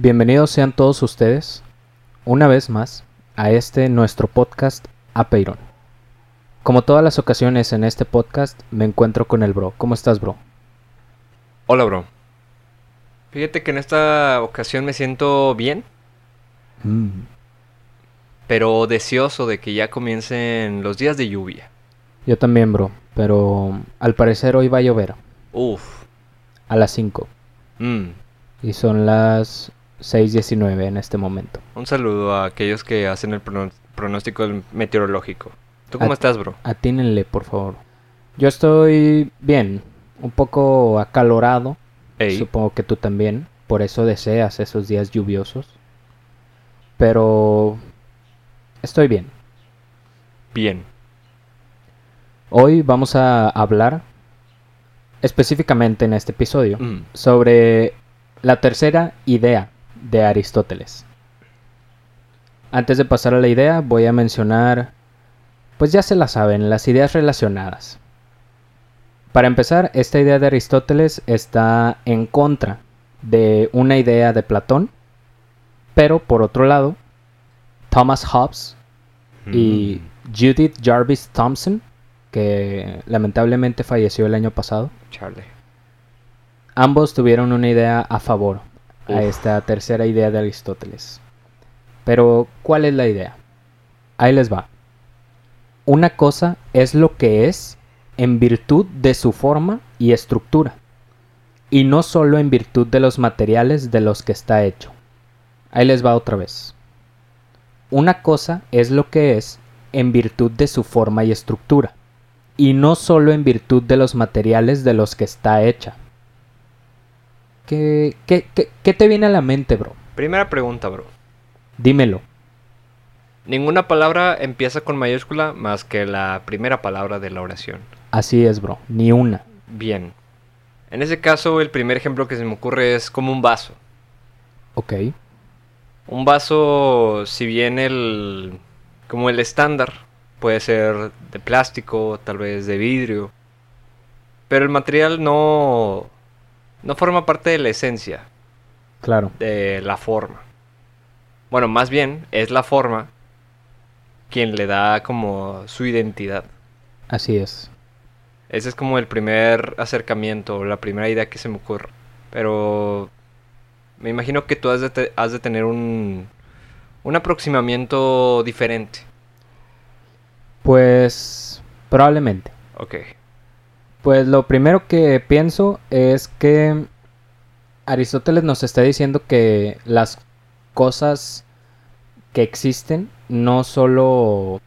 Bienvenidos sean todos ustedes, una vez más, a este nuestro podcast Apeirón. Como todas las ocasiones en este podcast, me encuentro con el bro. ¿Cómo estás, bro? Hola, bro. Fíjate que en esta ocasión me siento bien, Mm, pero deseoso de que ya comiencen los días de lluvia. yo también, bro, pero al parecer hoy va a llover Uf. a las 5 Mm. y son las 6.19 en este momento. Un saludo a aquellos que hacen el pronóstico meteorológico. ¿Tú cómo estás, bro? Atínenle, por favor. Yo estoy bien, un poco acalorado, Ey. supongo que tú también, por eso deseas esos días lluviosos. Pero estoy bien. Bien. Hoy vamos a hablar específicamente en este episodio Mm. sobre la tercera idea de Aristóteles. Antes de pasar a la idea, voy a mencionar, pues ya se la saben, las ideas relacionadas. Para empezar, esta idea de Aristóteles está en contra de una idea de Platón, pero por otro lado, Thomas Hobbes y Mm. Judith Jarvis Thompson, que lamentablemente falleció el año pasado, Charlie. ambos tuvieron una idea a favor a esta tercera idea de Aristóteles. Pero, ¿cuál es la idea? Ahí les va. Una cosa es lo que es en virtud de su forma y estructura, y no solo en virtud de los materiales de los que está hecho. Ahí les va otra vez. Una cosa es lo que es en virtud de su forma y estructura, y no solo en virtud de los materiales de los que está hecha. ¿Qué, qué, qué- qué te viene a la mente, bro? Primera pregunta, bro. Dímelo. Ninguna palabra empieza con mayúscula más que la primera palabra de la oración. Así es, bro. Ni una. Bien. En ese caso, el primer ejemplo que se me ocurre es como un vaso. Ok. Un vaso, si bien el. como el estándar, puede ser de plástico, tal vez de vidrio. Pero el material no. No forma parte de la esencia, Claro. de la forma. Bueno, más bien es la forma quien le da como su identidad. Así es. Ese es como el primer acercamiento, la primera idea que se me ocurre. Pero me imagino que tú has de, te- has de tener un, un aproximamiento diferente. Pues probablemente. Ok. Pues lo primero que pienso es que Aristóteles nos está diciendo que las cosas que existen no solo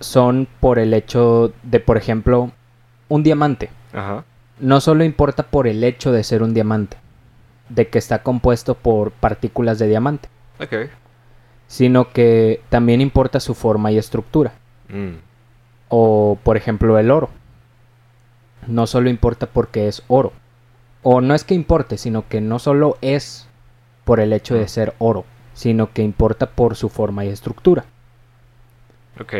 son por el hecho de, por ejemplo, un diamante. Ajá. No solo importa por el hecho de ser un diamante, de que está compuesto por partículas de diamante, Ok. sino que también importa su forma y estructura. Mm. O, por ejemplo, el oro. No solo importa porque es oro. O no es que importe, sino que no solo es por el hecho de Ah. ser oro, sino que importa por su forma y estructura. Ok.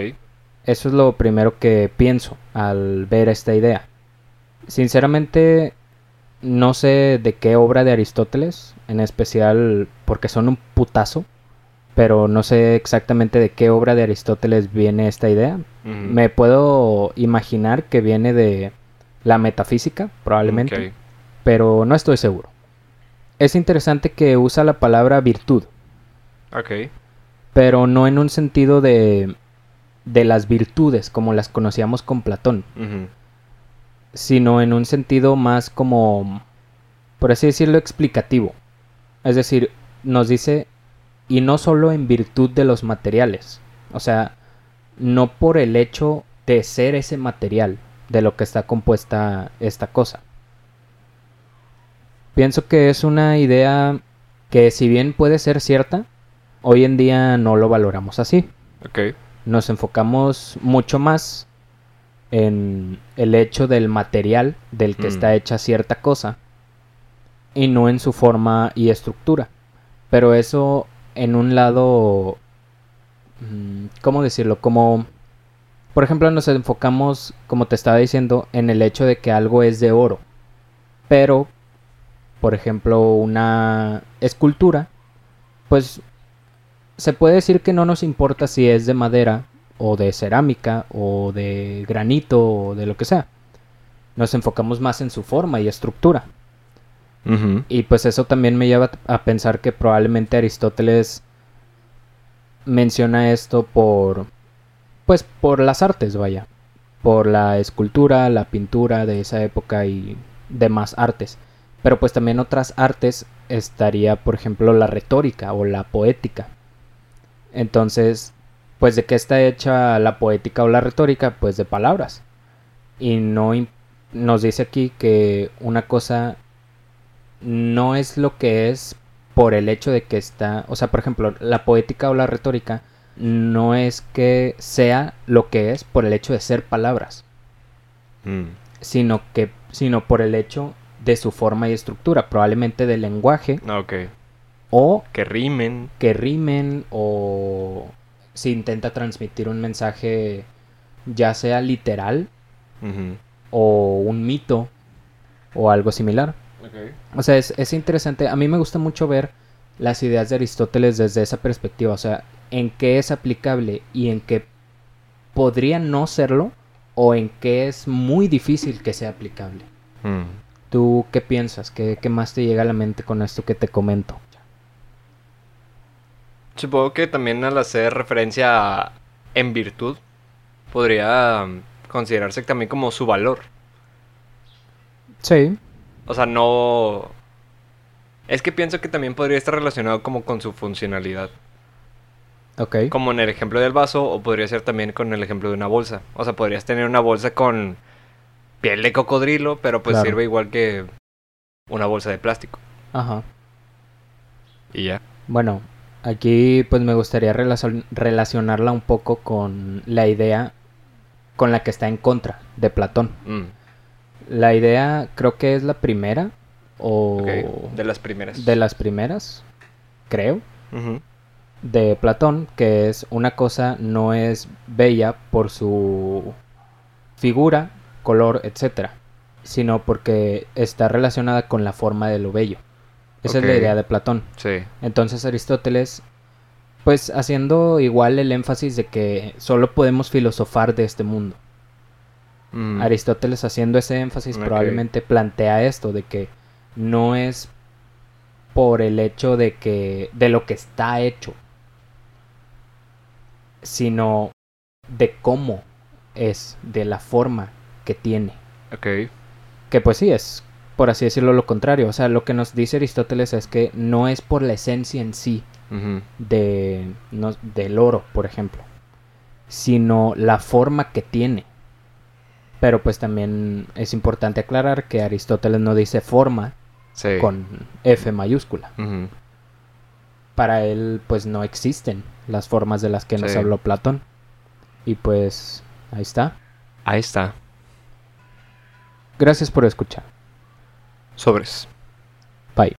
Eso es lo primero que pienso al ver esta idea. Sinceramente, no sé de qué obra de Aristóteles, en especial porque son un putazo, pero no sé exactamente de qué obra de Aristóteles viene esta idea. Me puedo imaginar que viene de la metafísica, probablemente, pero no estoy seguro. Es interesante que usa la palabra virtud, Ok. pero no en un sentido de, de las virtudes como las conocíamos con Platón, sino en un sentido más como, por así decirlo, explicativo. Es decir, nos dice, y no solo en virtud de los materiales, o sea, no por el hecho de ser ese material de lo que está compuesta esta cosa. Pienso que es una idea que si bien puede ser cierta, hoy en día no lo valoramos así Ok. nos enfocamos mucho más en el hecho del material del que Mm. está hecha cierta cosa y no en su forma y estructura. Pero eso en un lado, mm, ¿cómo decirlo? Como, por ejemplo, nos enfocamos, como te estaba diciendo, en el hecho de que algo es de oro. Pero, por ejemplo, una escultura pues se puede decir que no nos importa si es de madera o de cerámica o de granito o de lo que sea. Nos enfocamos más en su forma y estructura. Y pues eso también me lleva a pensar que probablemente Aristóteles menciona esto por pues por las artes, vaya, por la escultura, la pintura de esa época y demás artes. Pero pues también otras artes estaría, por ejemplo, la retórica o la poética. Entonces, pues de qué está hecha la poética o la retórica? Pues de palabras. Y no nos dice aquí que una cosa no es lo que es por el hecho de que está, o sea, por ejemplo, la poética o la retórica no es que sea lo que es por el hecho de ser palabras, Mm. sino que sino por el hecho de su forma y estructura, probablemente del lenguaje Ah, Ok. o Que rimen. que rimen o si intenta transmitir un mensaje ya sea literal o un mito o algo similar. O sea, es, es interesante. A mí me gusta mucho ver las ideas de Aristóteles desde esa perspectiva. O sea, en qué es aplicable y en qué podría no serlo o en qué es muy difícil que sea aplicable. Mm. ¿Tú qué piensas? ¿Qué, qué más te llega a la mente con esto que te comento? Supongo que también al hacer referencia a en virtud, podría mm, considerarse también como su valor. Sí, O sea, no... Es que pienso que también podría estar relacionado como con su funcionalidad. Ok. Como en el ejemplo del vaso, o podría ser también con el ejemplo de una bolsa. O sea, podrías tener una bolsa con piel de cocodrilo, pero pues Claro. sirve igual que una bolsa de plástico. Ajá. Y ya. Bueno, aquí pues me gustaría relacion- relacionarla un poco con la idea con la que está en contra de Platón. Mm, La idea creo que es la primera o. De las primeras. de las primeras, creo, Ujú. De Platón, que es una cosa no es bella por su figura, color, etcétera, sino porque está relacionada con la forma de lo bello. Esa es la idea de Platón. Sí. Entonces Aristóteles, pues haciendo igual el énfasis de que solo podemos filosofar de este mundo. Mm, Aristóteles haciendo ese énfasis probablemente plantea esto de que no es por el hecho de que de lo que está hecho, sino de cómo es, de la forma que tiene. Ok. Que pues sí es, por así decirlo, lo contrario. O sea, lo que nos dice Aristóteles es que no es por la esencia en sí, de, no- del oro, por ejemplo, sino la forma que tiene. Pero pues también es importante aclarar que Aristóteles no dice forma Sí. con F mayúscula. Ujú. Para él pues no existen las formas de las que nos Sí. habló Platón. Y pues ahí está. Ahí está. Gracias por escuchar. Sobres.